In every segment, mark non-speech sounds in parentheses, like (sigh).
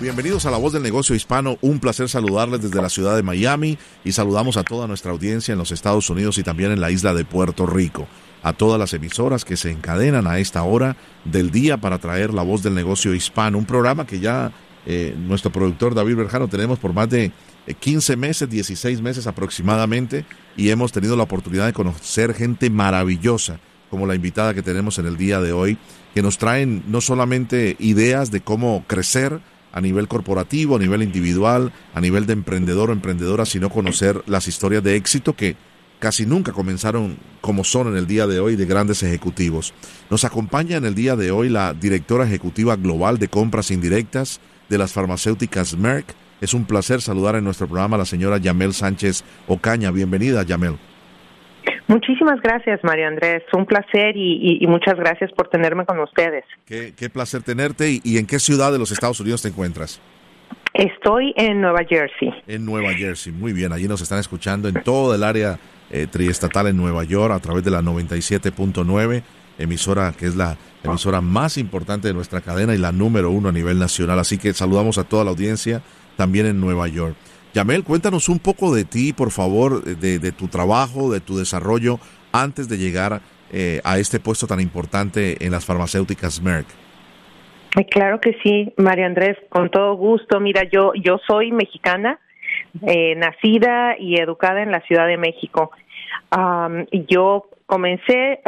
Bienvenidos a La Voz del Negocio Hispano. Un placer saludarles desde la ciudad de Miami y saludamos a toda nuestra audiencia en los Estados Unidos y también en la isla de Puerto Rico. A todas las emisoras que se encadenan a esta hora del día para traer La Voz del Negocio Hispano, un programa que ya eh, nuestro productor David Berjano tenemos por más de 15 eh, meses, 16 meses aproximadamente y hemos tenido la oportunidad de conocer gente maravillosa como la invitada que tenemos en el día de hoy, que nos traen no solamente ideas de cómo crecer, a nivel corporativo, a nivel individual, a nivel de emprendedor o emprendedora, sino conocer las historias de éxito que casi nunca comenzaron como son en el día de hoy de grandes ejecutivos. Nos acompaña en el día de hoy la directora ejecutiva global de compras indirectas de las farmacéuticas Merck. Es un placer saludar en nuestro programa a la señora Yamel Sánchez Ocaña. Bienvenida, Yamel. Muchísimas gracias, Mario Andrés. Un placer y, muchas gracias por tenerme con ustedes. Qué, placer tenerte. Y, en qué ciudad de los Estados Unidos te encuentras? Estoy en Nueva Jersey. En Nueva Jersey, muy bien. Allí nos están escuchando en todo el área eh, triestatal en Nueva York a través de la 97.9, emisora que es la emisora más importante de nuestra cadena y la número uno a nivel nacional. Así que saludamos a toda la audiencia también en Nueva York. Yamel, cuéntanos un poco de ti, por favor, de, tu trabajo, de tu desarrollo antes de llegar eh, a este puesto tan importante en las farmacéuticas Merck. Claro que sí, María Andrés, con todo gusto. Mira, yo yo soy mexicana, eh, nacida y educada en la Ciudad de México. Yo comencé,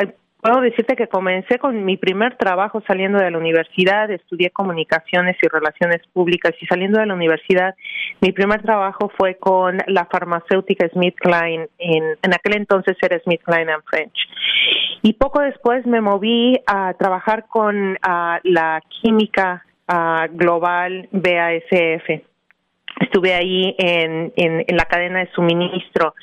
puedo decirte que comencé con mi primer trabajo saliendo de la universidad, estudié comunicaciones y relaciones públicas y saliendo de la universidad, mi primer trabajo fue con la farmacéutica Smith Klein, en, en aquel entonces era Smith Klein and French. Y poco después me moví a trabajar con la química global BASF estuve ahí en, en, la cadena de suministro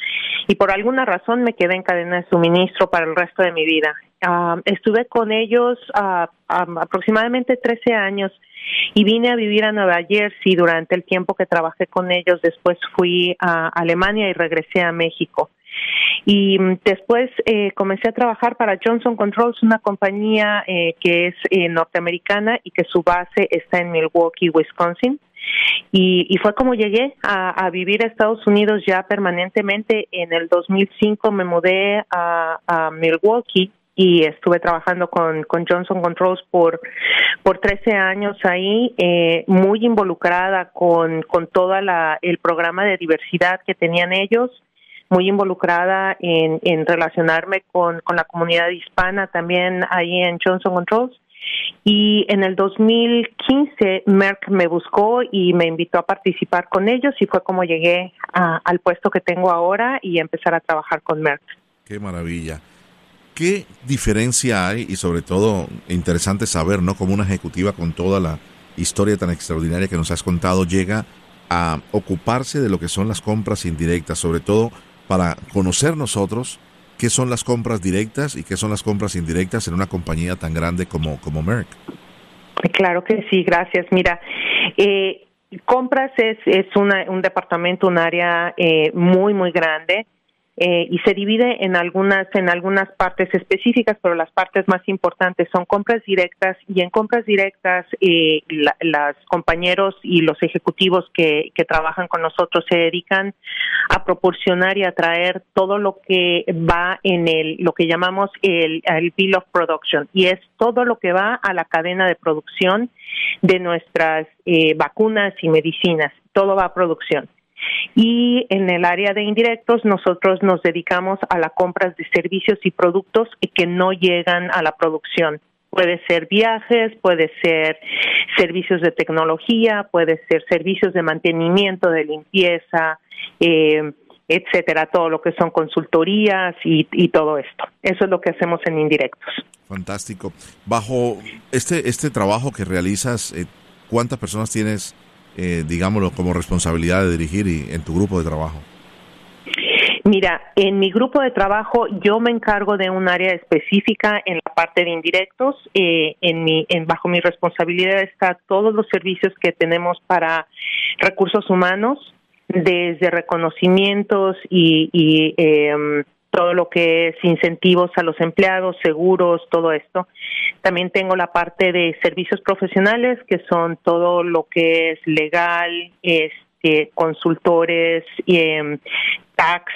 y por alguna razón me quedé en cadena de suministro para el resto de mi vida. Ah, estuve con ellos uh, aproximadamente 13 años y vine a vivir a Nueva Jersey durante el tiempo que trabajé con ellos. Después fui a Alemania y regresé a México. Y mm, después eh, comencé a trabajar para Johnson Controls, una compañía eh, que es eh, norteamericana y que su base está en Milwaukee, Wisconsin. Y, y fue como llegué a, vivir a Estados Unidos ya permanentemente. En el 2005 me mudé a, a Milwaukee y estuve trabajando con, con Johnson Controls por, por 13 años ahí, eh, muy involucrada con, con todo el programa de diversidad que tenían ellos, muy involucrada en, en relacionarme con, con la comunidad hispana también ahí en Johnson Controls y en el 2015 Merck me buscó y me invitó a participar con ellos y fue como llegué al puesto que tengo ahora y empezar a trabajar con Merck. Qué maravilla. ¿Qué diferencia hay y sobre todo interesante saber, ¿no? Como una ejecutiva con toda la historia tan extraordinaria que nos has contado llega a ocuparse de lo que son las compras indirectas, sobre todo para conocer nosotros qué son las compras directas y qué son las compras indirectas en una compañía tan grande como, como Merck. Claro que sí, gracias. Mira, eh, compras es, es una, un departamento, un área eh, muy, muy grande eh, y se divide en algunas en algunas partes específicas, pero las partes más importantes son compras directas y en compras directas eh, los compañeros y los ejecutivos que, que trabajan con nosotros se dedican a proporcionar y a traer todo lo que va en el lo que llamamos el, el bill of production y es todo lo que va a la cadena de producción de nuestras eh, vacunas y medicinas, todo va a producción. Y en el área de indirectos, nosotros nos dedicamos a la compra de servicios y productos que no llegan a la producción. Puede ser viajes, puede ser servicios de tecnología, puede ser servicios de mantenimiento, de limpieza, eh, etcétera, todo lo que son consultorías y, todo esto. Eso es lo que hacemos en indirectos. Fantástico. Bajo este este trabajo que realizas, eh, ¿cuántas personas tienes eh, digámoslo, como responsabilidad de dirigir y, en tu grupo de trabajo? Mira, en mi grupo de trabajo yo me encargo de un área específica en la parte de indirectos. Eh, en mi, en, bajo mi responsabilidad está todos los servicios que tenemos para recursos humanos, desde reconocimientos y, y eh, todo lo que es incentivos a los empleados, seguros, todo esto. También tengo la parte de servicios profesionales, que son todo lo que es legal, este, consultores, eh, tax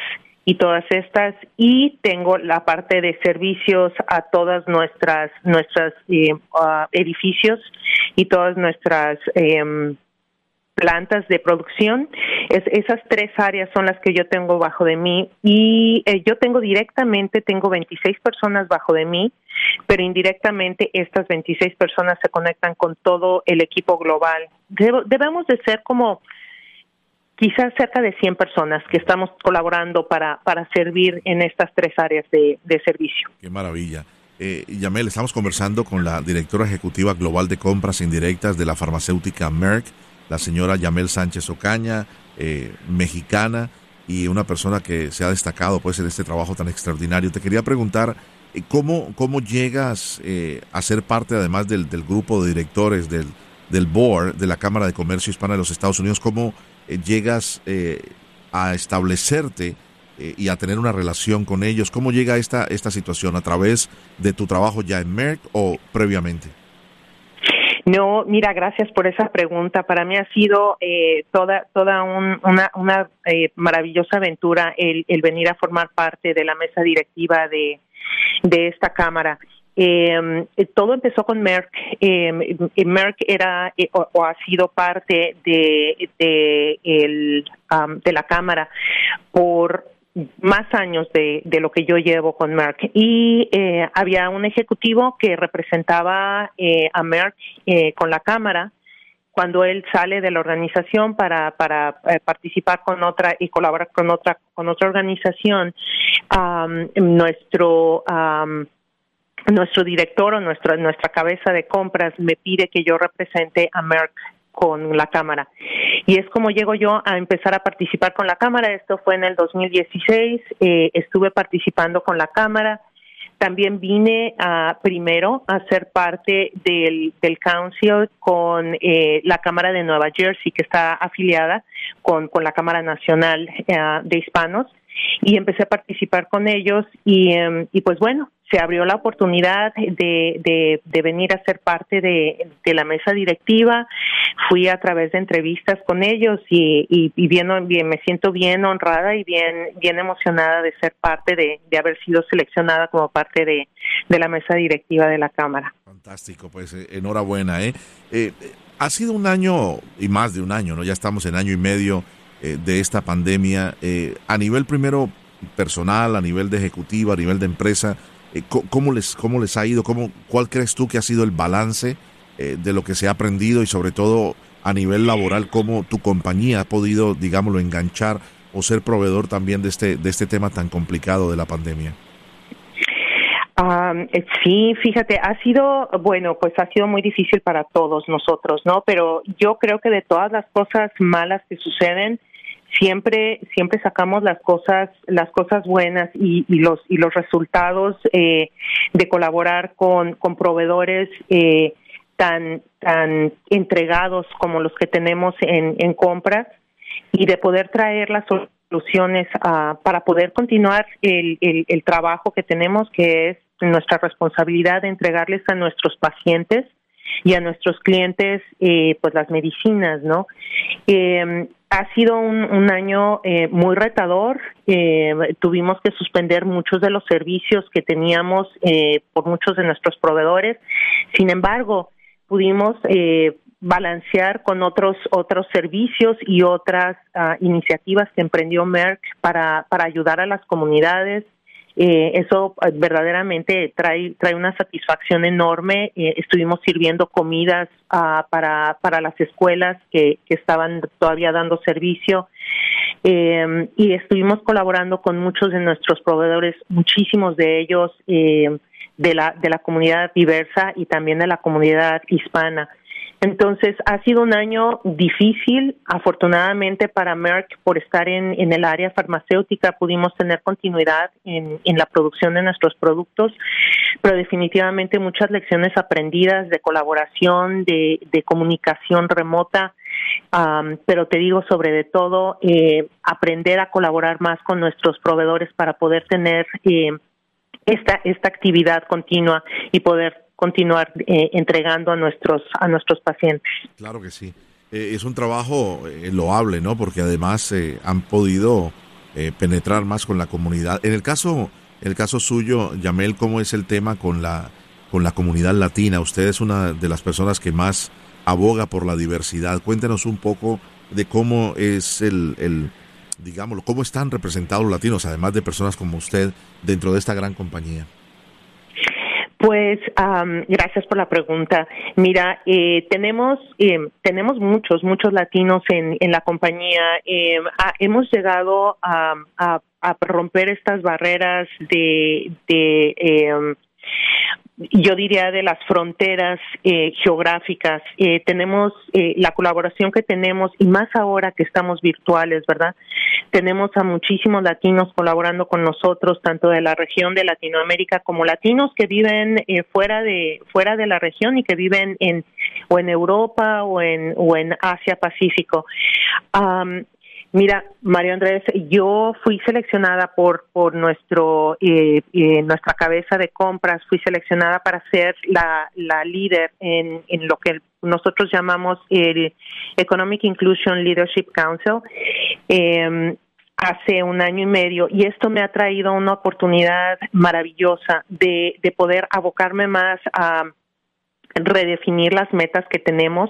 y todas estas. Y tengo la parte de servicios a todas nuestras nuestras eh, edificios y todas nuestras eh, plantas de producción. Es, esas tres áreas son las que yo tengo bajo de mí y eh, yo tengo directamente, tengo 26 personas bajo de mí, pero indirectamente estas 26 personas se conectan con todo el equipo global. debemos de ser como quizás cerca de 100 personas que estamos colaborando para, para servir en estas tres áreas de, de servicio. Qué maravilla. Eh, Yamel, estamos conversando con la directora ejecutiva global de compras indirectas de la farmacéutica Merck la señora Yamel Sánchez Ocaña, eh, mexicana y una persona que se ha destacado pues en este trabajo tan extraordinario. Te quería preguntar eh, cómo, cómo llegas eh, a ser parte además del, del, grupo de directores del, del board de la Cámara de Comercio Hispana de los Estados Unidos, cómo llegas a establecerte y a tener una relación con ellos. ¿Cómo llega esta, esta situación? ¿A través de tu trabajo ya en Merck o previamente? No, mira, gracias por esa pregunta. Para mí ha sido eh, toda toda una, una eh, maravillosa aventura el, el, venir a formar parte de la mesa directiva de, de esta cámara. Eh, todo empezó con Merck. Eh, Merck era eh, o, o, ha sido parte de de, el, um, de la cámara por más años de, de, lo que yo llevo con Merck. Y eh, había un ejecutivo que representaba eh, a Merck eh, con la cámara. Cuando él sale de la organización para para eh, participar con otra y colaborar con otra con otra organización um, nuestro um, nuestro director o nuestra nuestra cabeza de compras me pide que yo represente a Merck con la Cámara. Y es como llego yo a empezar a participar con la Cámara. Esto fue en el 2016. Eh, estuve participando con la Cámara. También vine a, primero a ser parte del, del council con eh, la Cámara de Nueva Jersey, que está afiliada con, con la Cámara Nacional eh, de Hispanos y empecé a participar con ellos y, um, y pues bueno, se abrió la oportunidad de, de, de venir a ser parte de, la mesa directiva. Fui a través de entrevistas con ellos y, y, y bien, me siento bien honrada y bien, bien emocionada de ser parte de, haber sido seleccionada como parte de, la mesa directiva de la Cámara. Fantástico, pues eh, enhorabuena. ¿eh? Eh, ha sido un año y más de un año, ¿no? Ya estamos en año y medio eh, de esta pandemia. Eh, a nivel primero personal, a nivel de ejecutiva, a nivel de empresa, eh, ¿cómo, les, ¿cómo les ha ido? ¿Cómo, ¿Cuál crees tú que ha sido el balance eh, de lo que se ha aprendido y sobre todo a nivel laboral, cómo tu compañía ha podido, digámoslo, enganchar o ser proveedor también de este, de este tema tan complicado de la pandemia? Um, sí, fíjate, ha sido, bueno, pues ha sido muy difícil para todos nosotros, ¿no? Pero yo creo que de todas las cosas malas que suceden, siempre siempre sacamos las cosas las cosas buenas y, y los y los resultados eh, de colaborar con con proveedores eh, tan tan entregados como los que tenemos en, en compras y de poder traer las soluciones uh, para poder continuar el, el, el trabajo que tenemos que es nuestra responsabilidad de entregarles a nuestros pacientes y a nuestros clientes eh, pues las medicinas no eh, ha sido un, año eh, muy retador. Eh, tuvimos que suspender muchos de los servicios que teníamos eh, por muchos de nuestros proveedores. Sin embargo pudimos eh, balancear con otros otros servicios y otras uh, iniciativas que emprendió Merck para para ayudar a las comunidades eh, eso eh, verdaderamente trae trae una satisfacción enorme. Eh, estuvimos sirviendo comidas uh, para para las escuelas que, que estaban todavía dando servicio. Eh, y estuvimos colaborando con muchos de nuestros proveedores muchísimos de ellos eh, de la de la comunidad diversa y también de la comunidad hispana Entonces, ha sido un año difícil, afortunadamente para Merck, por estar en, en el área farmacéutica, pudimos tener continuidad en, en, la producción de nuestros productos, pero definitivamente muchas lecciones aprendidas de colaboración, de, de comunicación remota, um, pero te digo sobre de todo, eh, aprender a colaborar más con nuestros proveedores para poder tener eh, esta, esta actividad continua y poder continuar eh, entregando a nuestros a nuestros pacientes. Claro que sí. Eh, es un trabajo eh, loable, ¿no? Porque además han podido penetrar más con la comunidad. En el caso el caso suyo, Yamel, ¿cómo es el tema con la con la comunidad latina? Usted es una de las personas que más aboga por la diversidad. Cuéntenos un poco de cómo es el, el digámoslo, cómo están representados los latinos, además de personas como usted, dentro de esta gran compañía. Pues gracias por la pregunta. Mira, eh, tenemos eh, tenemos muchos muchos latinos en, en la compañía. Eh, hemos llegado a, a, a, romper estas barreras de, de em, yo diría de las fronteras eh, geográficas. Eh, tenemos eh, la colaboración que tenemos y más ahora que estamos virtuales, ¿verdad? Tenemos a muchísimos latinos colaborando con nosotros, tanto de la región de Latinoamérica como latinos que viven eh, fuera de fuera de la región y que viven en o en Europa o en o en Asia Pacífico. Um, Mira, Mario Andrés, yo fui seleccionada por por nuestro eh, eh, nuestra cabeza de compras, fui seleccionada para ser la, la líder en, en lo que nosotros llamamos el Economic Inclusion Leadership Council. Eh, hace un año y medio y esto me ha traído una oportunidad maravillosa de, de poder abocarme más a redefinir las metas que tenemos,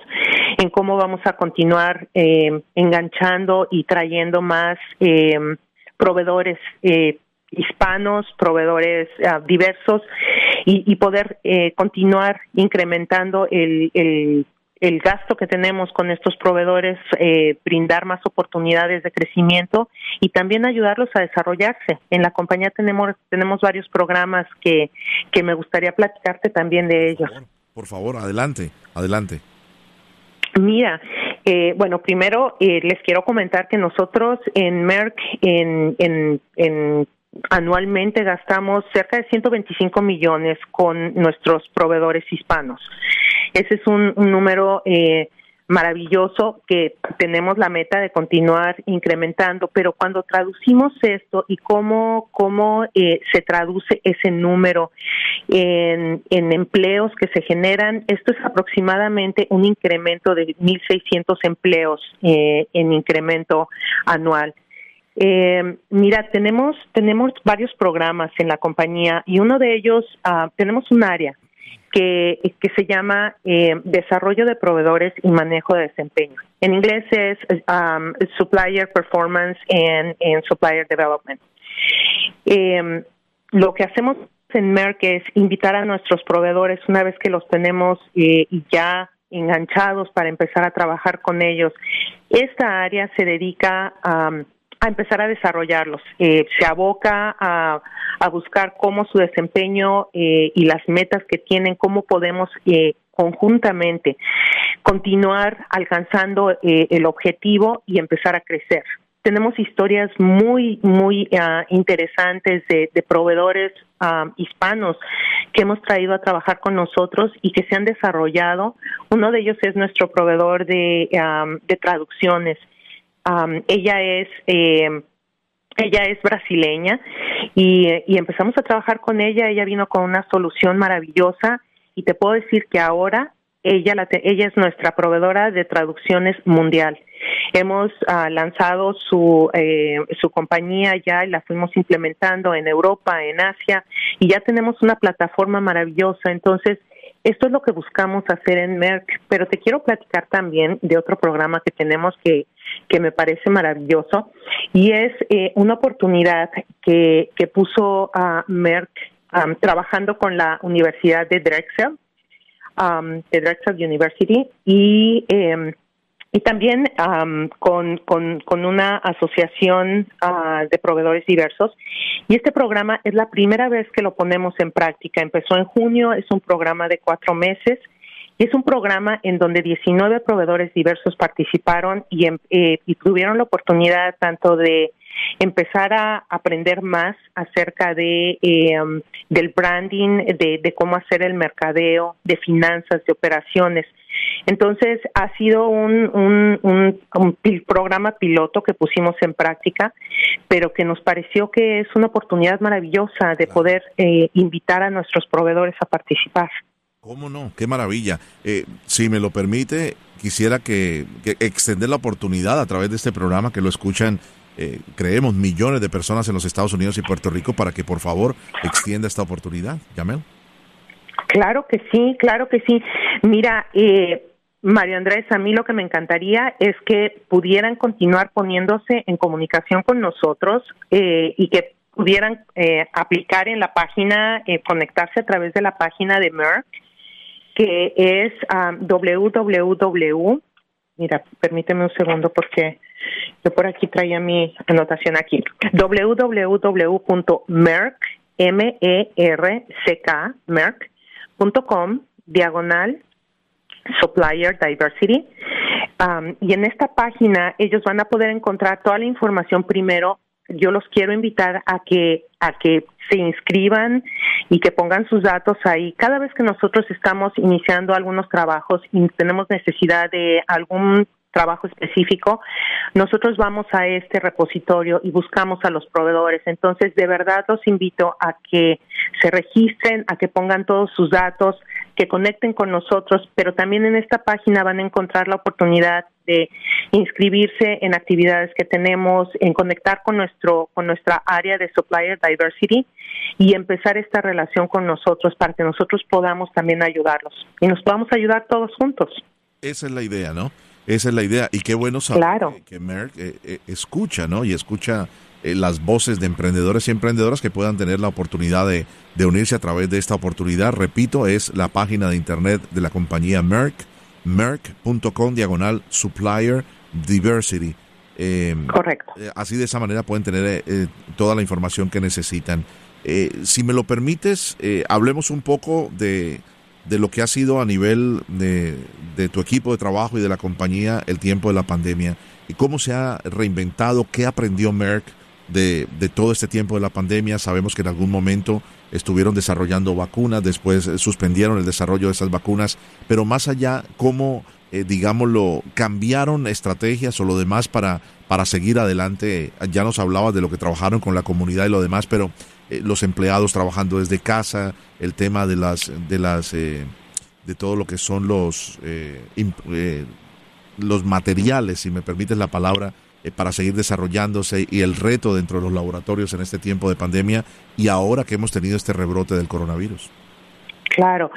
en cómo vamos a continuar eh, enganchando y trayendo más eh, proveedores eh, hispanos, proveedores uh, diversos y, y poder eh, continuar incrementando el, el, el, gasto que tenemos con estos proveedores, eh, brindar más oportunidades de crecimiento y también ayudarlos a desarrollarse. En la compañía tenemos, tenemos varios programas que, que me gustaría platicarte también de ellos. Por favor, adelante, adelante. Mira, eh, bueno, primero eh, les quiero comentar que nosotros en Merck en, en, en anualmente gastamos cerca de 125 millones con nuestros proveedores hispanos. Ese es un, un número eh, maravilloso que tenemos la meta de continuar incrementando, pero cuando traducimos esto y cómo, cómo eh, se traduce ese número en, en empleos que se generan, esto es aproximadamente un incremento de 1.600 empleos eh, en incremento anual. Eh, mira, tenemos tenemos varios programas en la compañía y uno de ellos uh, tenemos un área que, se llama eh, Desarrollo de Proveedores y Manejo de Desempeño. En inglés es um, Supplier Performance and, Supplier Development. Eh, lo que hacemos en Merck es invitar a nuestros proveedores, una vez que los tenemos eh, ya enganchados para empezar a trabajar con ellos. Esta área se dedica a... a empezar a desarrollarlos. Eh, se aboca a, a, buscar cómo su desempeño eh, y las metas que tienen, cómo podemos eh, conjuntamente continuar alcanzando eh, el objetivo y empezar a crecer. Tenemos historias muy, muy uh, interesantes de, de proveedores uh, hispanos que hemos traído a trabajar con nosotros y que se han desarrollado. Uno de ellos es nuestro proveedor de, um, de traducciones Um, ella es eh, ella es brasileña y, y, empezamos a trabajar con ella. Ella vino con una solución maravillosa y te puedo decir que ahora ella, la ella es nuestra proveedora de traducciones mundial. Hemos uh, lanzado su, eh, su compañía ya y la fuimos implementando en Europa, en Asia y ya tenemos una plataforma maravillosa. Entonces, esto es lo que buscamos hacer en Merck, pero te quiero platicar también de otro programa que tenemos que, que me parece maravilloso y es eh, una oportunidad que, que puso a Merck um, trabajando con la Universidad de Drexel, um, de Drexel University, y eh, y también um, con, con, una asociación uh, de proveedores diversos. Y este programa es la primera vez que lo ponemos en práctica. Empezó en junio, es un programa de cuatro meses Es un programa en donde 19 proveedores diversos participaron y, em, eh, y tuvieron la oportunidad tanto de empezar a aprender más acerca de eh, um, del branding, de, cómo hacer el mercadeo, de finanzas, de operaciones. Entonces ha sido un, un, programa piloto que pusimos en práctica, pero que nos pareció que es una oportunidad maravillosa de poder eh, invitar a nuestros proveedores a participar. ¿Cómo no? Qué maravilla. Eh, si me lo permite, quisiera que, que, extender la oportunidad a través de este programa que lo escuchan eh, creemos, millones de personas en los Estados Unidos y Puerto Rico para que por favor extienda esta oportunidad. Yamel. Claro que sí, claro que sí. Mira, eh, Mario Andrés, a mí lo que me encantaría es que pudieran continuar poniéndose en comunicación con nosotros eh, y que pudieran eh, aplicar en la página, conectarse a través de la página de Merck, que es um, www. Mira, permíteme un segundo porque yo por aquí traía mi anotación aquí. www.merck, m e r c k merck.com diagonal supplier diversity. Um, y en esta página ellos van a poder encontrar toda la información primero yo los quiero invitar a que a que se inscriban y que pongan sus datos ahí. Cada vez que nosotros estamos iniciando algunos trabajos y tenemos necesidad de algún trabajo específico, nosotros vamos a este repositorio y buscamos a los proveedores. Entonces, de verdad los invito a que se registren, a que pongan todos sus datos, que conecten con nosotros, pero también en esta página van a encontrar la oportunidad de inscribirse en actividades que tenemos, en conectar con nuestro con nuestra área de supplier diversity y empezar esta relación con nosotros para que nosotros podamos también ayudarlos y nos podamos ayudar todos juntos. Esa es la idea, ¿no? Esa es la idea. Y qué bueno saber que, Merck eh, eh, escucha, ¿no? Y escucha eh, las voces de emprendedores y emprendedoras que puedan tener la oportunidad de, de, unirse a través de esta oportunidad. Repito, es la página de internet de la compañía Merck, merck.com diagonal supplier diversity. Correcto. así de esa manera pueden tener toda la información que necesitan. si me lo permites, hablemos un poco de de lo que ha sido a nivel de, tu equipo de trabajo y de la compañía el tiempo de la pandemia y cómo se ha reinventado, qué aprendió Merck de, todo este tiempo de la pandemia. Sabemos que en algún momento estuvieron desarrollando vacunas, después suspendieron el desarrollo de esas vacunas, pero más allá, cómo, eh, digámoslo, cambiaron estrategias o lo demás para, para seguir adelante. Ya nos hablabas de lo que trabajaron con la comunidad y lo demás, pero eh, los empleados trabajando desde casa, el tema de las de las eh, de todo lo que son los eh, los materiales, si me permites la palabra, para seguir desarrollándose y el reto dentro de los laboratorios en este tiempo de pandemia y ahora que hemos tenido este rebrote del coronavirus. Claro.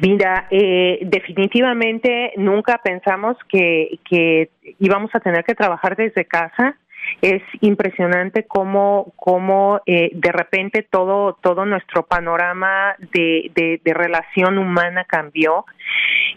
Mira, definitivamente nunca pensamos que, que íbamos a tener que trabajar desde casa es impresionante cómo, cómo eh, de repente todo, todo nuestro panorama de, de, relación humana cambió.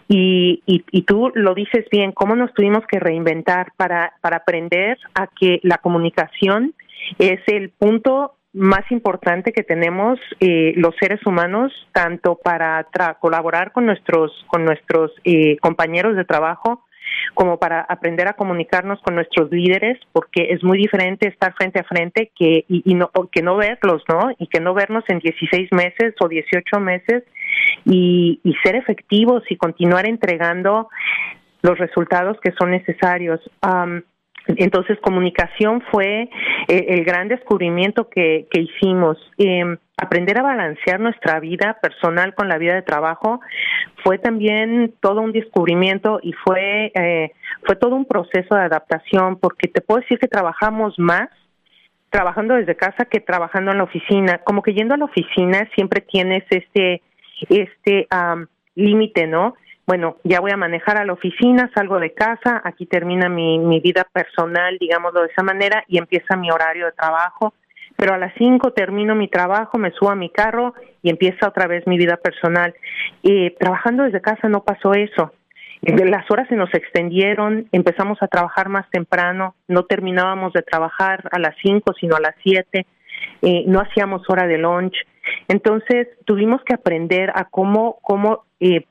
Y, y, y, tú lo dices bien, cómo nos tuvimos que reinventar para, para aprender a que la comunicación es el punto más importante que tenemos eh, los seres humanos, tanto para colaborar con nuestros, con nuestros eh, compañeros de trabajo, como para aprender a comunicarnos con nuestros líderes, porque es muy diferente estar frente a frente que y, no que no verlos, ¿no? Y que no vernos en 16 meses o 18 meses y, y ser efectivos y continuar entregando los resultados que son necesarios. entonces, comunicación fue eh, el gran descubrimiento que, que hicimos. Eh, aprender a balancear nuestra vida personal con la vida de trabajo fue también todo un descubrimiento y fue eh, fue todo un proceso de adaptación porque te puedo decir que trabajamos más trabajando desde casa que trabajando en la oficina como que yendo a la oficina siempre tienes este este límite no bueno ya voy a manejar a la oficina salgo de casa aquí termina mi mi vida personal digámoslo de esa manera y empieza mi horario de trabajo pero a las 5 termino mi trabajo, me subo a mi carro y empieza otra vez mi vida personal. Y trabajando desde casa no pasó eso. Las horas se nos extendieron, empezamos a trabajar más temprano, no terminábamos de trabajar a las 5, sino a las 7, eh, no hacíamos hora de lunch. Entonces tuvimos que aprender a cómo, cómo eh,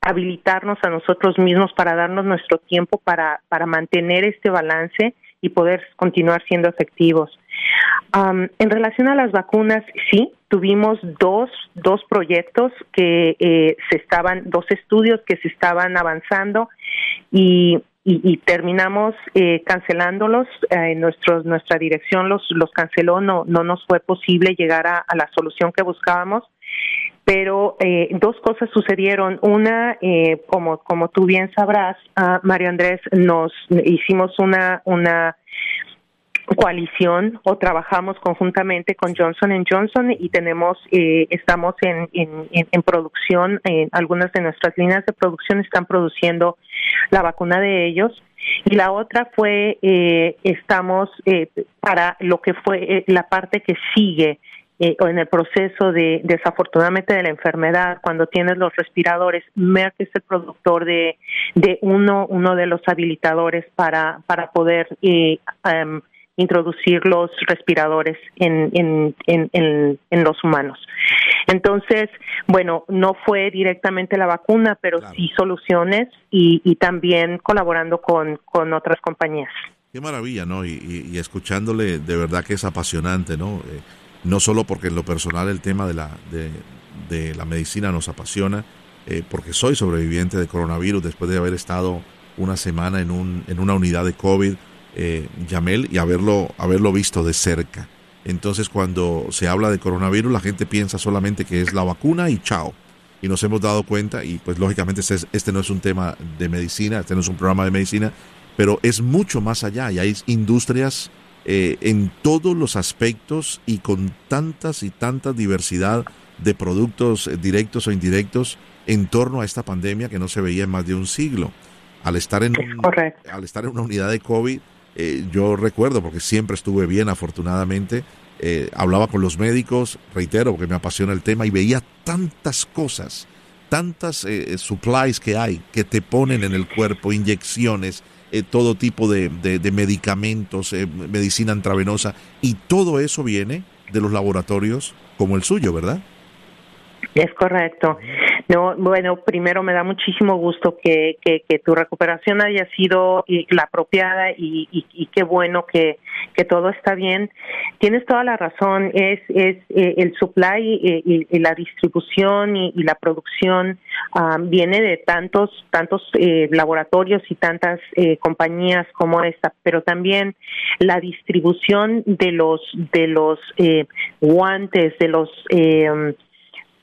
habilitarnos a nosotros mismos para darnos nuestro tiempo para, para mantener este balance y poder continuar siendo efectivos. en relación a las vacunas, sí, tuvimos dos, dos proyectos que eh, se estaban, dos estudios que se estaban avanzando y, y, terminamos eh, cancelándolos. Eh, nuestros, nuestra dirección los, los canceló, no, no nos fue posible llegar a, a la solución que buscábamos pero eh, dos cosas sucedieron. Una, eh, como, como tú bien sabrás, uh, Mario Andrés, nos hicimos una, una coalición o trabajamos conjuntamente con Johnson Johnson y tenemos eh, estamos en, en, producción en algunas de nuestras líneas de producción están produciendo la vacuna de ellos. Y la otra fue eh, estamos eh, para lo que fue eh, la parte que sigue eh, o en el proceso de desafortunadamente de la enfermedad cuando tienes los respiradores Merck es el productor de de uno uno de los habilitadores para para poder eh, um, introducir los respiradores en, en, en, en, los humanos. Entonces, bueno, no fue directamente la vacuna, pero sí soluciones y, y también colaborando con, con otras compañías. Qué maravilla, ¿no? Y, y, escuchándole, de verdad que es apasionante, ¿no? Eh, no solo porque en lo personal el tema de la, de, de la medicina nos apasiona, eh, porque soy sobreviviente de coronavirus después de haber estado una semana en, un, en una unidad de COVID, eh, Yamel, y haberlo, haberlo visto de cerca. Entonces cuando se habla de coronavirus la gente piensa solamente que es la vacuna y chao. Y nos hemos dado cuenta, y pues lógicamente este, este no es un tema de medicina, este no es un programa de medicina, pero es mucho más allá y hay industrias eh, en todos los aspectos y con tantas y tanta diversidad de productos eh, directos o indirectos en torno a esta pandemia que no se veía en más de un siglo. Al estar en, al estar en una unidad de COVID, eh, yo recuerdo, porque siempre estuve bien afortunadamente, eh, hablaba con los médicos, reitero, porque me apasiona el tema, y veía tantas cosas, tantas eh, supplies que hay, que te ponen en el cuerpo, inyecciones, todo tipo de, de medicamentos, medicina intravenosa, y todo eso viene de los laboratorios como el suyo, ¿verdad? Es correcto. No, bueno, primero me da muchísimo gusto que, que, tu recuperación haya sido la apropiada y, y, qué bueno que, que todo está bien. Tienes toda la razón, es, es eh, el supply eh, y, la distribución y, la producción um, viene de tantos, tantos eh, laboratorios y tantas eh, compañías como esta, pero también la distribución de los, de los eh, guantes, de los eh,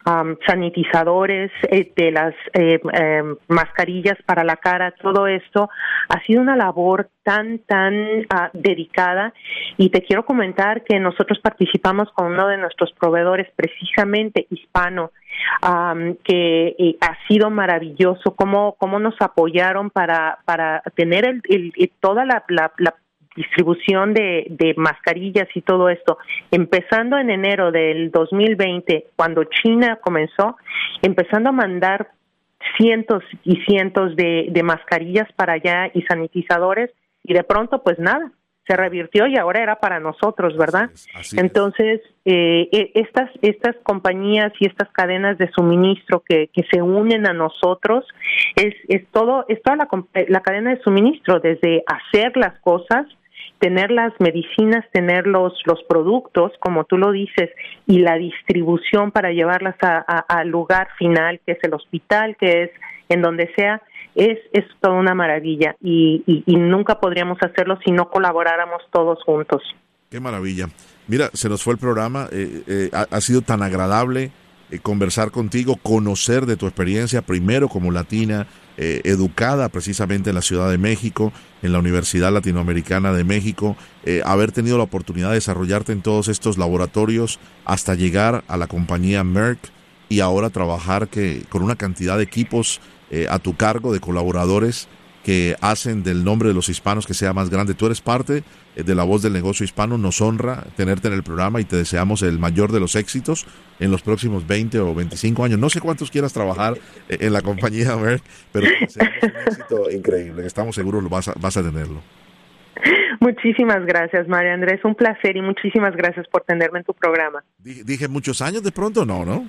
um, sanitizadores, eh, de las eh, eh, mascarillas para la cara, todo esto ha sido una labor tan, tan uh, dedicada. Y te quiero comentar que nosotros participamos con uno de nuestros proveedores precisamente hispano, um, que eh, ha sido maravilloso cómo, cómo nos apoyaron para, para tener el, el, toda la, la, la distribución de, de mascarillas y todo esto, empezando en enero del 2020, cuando China comenzó, empezando a mandar cientos y cientos de, de mascarillas para allá y sanitizadores, y de pronto, pues nada, se revirtió y ahora era para nosotros, ¿verdad? Así es, así Entonces, eh, e, estas, estas compañías y estas cadenas de suministro que, que se unen a nosotros, es, es todo, es toda la, la cadena de suministro, desde hacer las cosas, tener las medicinas, tener los, los productos, como tú lo dices, y la distribución para llevarlas al lugar final, que es el hospital, que es en donde sea, es, es toda una maravilla y, nunca podríamos hacerlo si no colaboráramos todos juntos. Qué maravilla. Mira, se nos fue el programa, eh, eh, ha, ha, sido tan agradable eh, conversar contigo, conocer de tu experiencia, primero como latina, eh, educada precisamente en la Ciudad de México, en la Universidad Latinoamericana de México, eh, haber tenido la oportunidad de desarrollarte en todos estos laboratorios hasta llegar a la compañía Merck y ahora trabajar que, con una cantidad de equipos eh, a tu cargo, de colaboradores que hacen del nombre de los hispanos que sea más grande. Tú eres parte eh, de la voz del negocio hispano, nos honra tenerte en el programa y te deseamos el mayor de los éxitos en los próximos 20 o 25 años. No sé cuántos quieras trabajar eh, en la compañía (laughs) Merck, pero deseamos un éxito increíble, estamos seguros vas a, vas a tenerlo. Muchísimas gracias, María Andrés. Un placer y muchísimas gracias por tenerme en tu programa. Dije, dije muchos años de pronto, no, ¿no?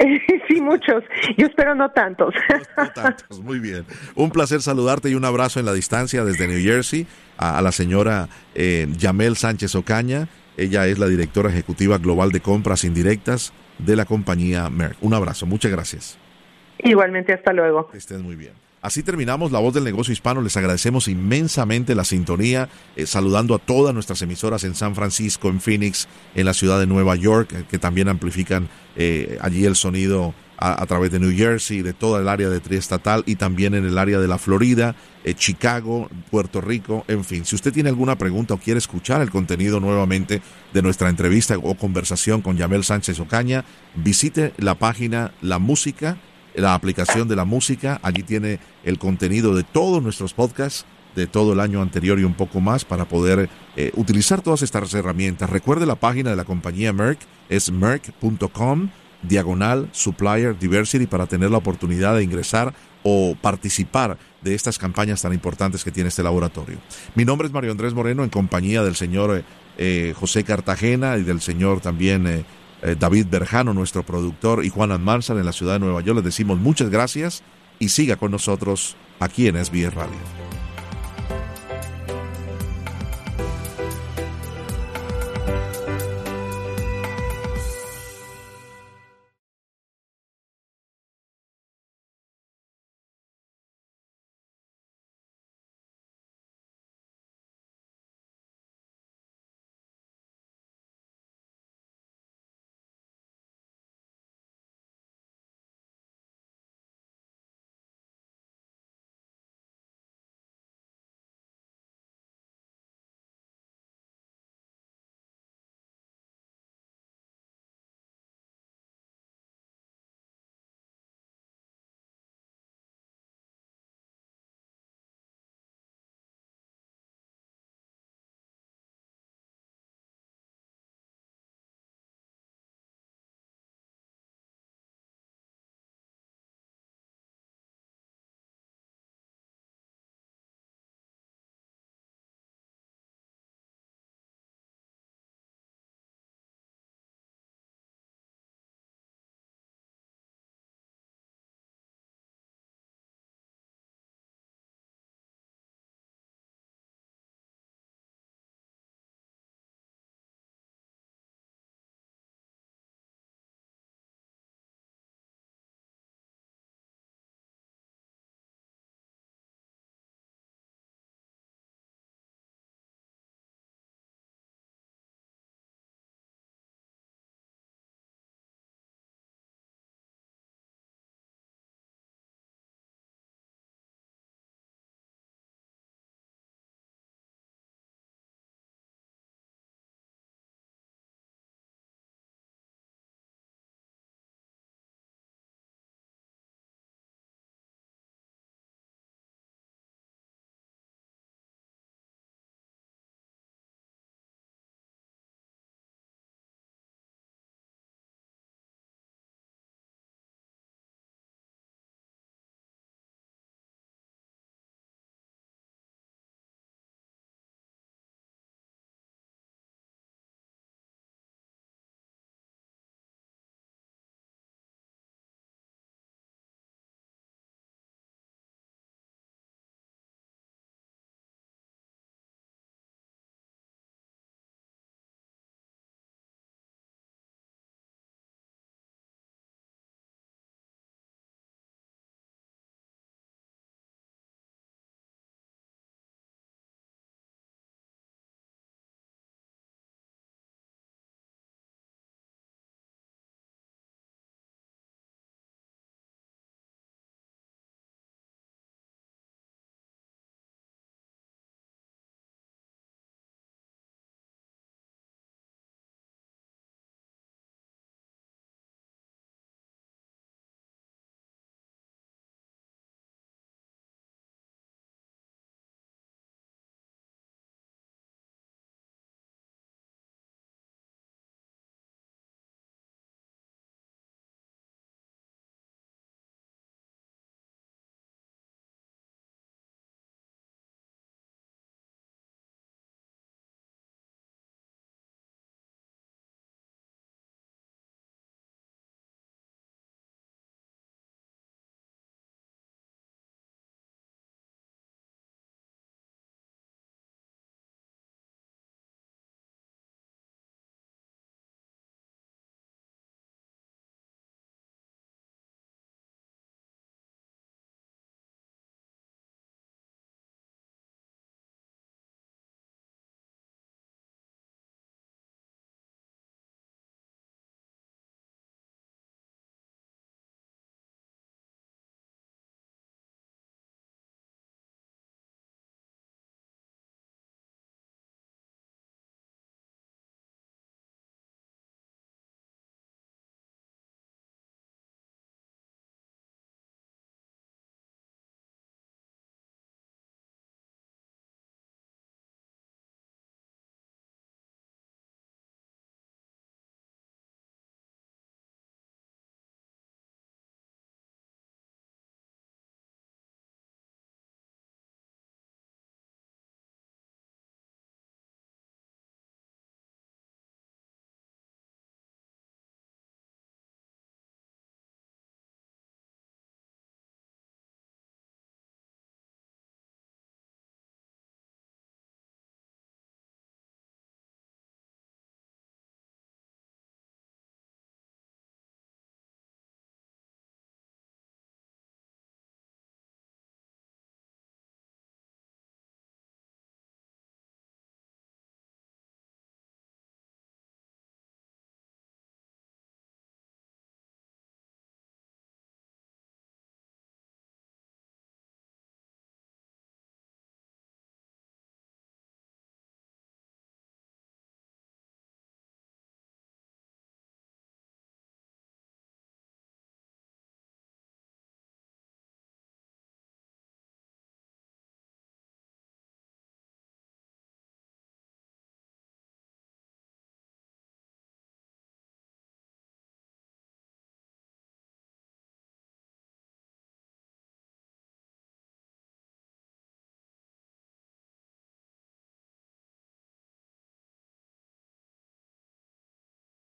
(laughs) sí, muchos. Yo espero no tantos. No, tantos, muy bien. Un placer saludarte y un abrazo en la distancia desde New Jersey a, la señora eh, Yamel Sánchez Ocaña. Ella es la directora ejecutiva global de compras indirectas de la compañía Merck. Un abrazo, muchas gracias. Igualmente, hasta luego. Que estés muy bien. Así terminamos La Voz del Negocio Hispano. Les agradecemos inmensamente la sintonía, eh, saludando a todas nuestras emisoras en San Francisco, en Phoenix, en la ciudad de Nueva York, eh, que también amplifican eh, allí el sonido a, través de New Jersey, de toda el área de triestatal y también en el área de la Florida, Chicago, Puerto Rico, en fin. Si usted tiene alguna pregunta o quiere escuchar el contenido nuevamente de nuestra entrevista o conversación con Yamel Sánchez Ocaña, visite la página La Música la aplicación de la música. Allí tiene el contenido de todos nuestros podcasts de todo el año anterior y un poco más para poder eh, utilizar todas estas herramientas. Recuerde la página de la compañía Merck, es merck.com, diagonal supplier diversity para tener la oportunidad de ingresar o participar de estas campañas tan importantes que tiene este laboratorio. Mi nombre es Mario Andrés Moreno en compañía del señor eh, eh, José Cartagena y del señor también eh, David Berjano, nuestro productor, y Juan Almanzar en la ciudad de Nueva York. Les decimos muchas gracias y siga con nosotros aquí en SBS Radio.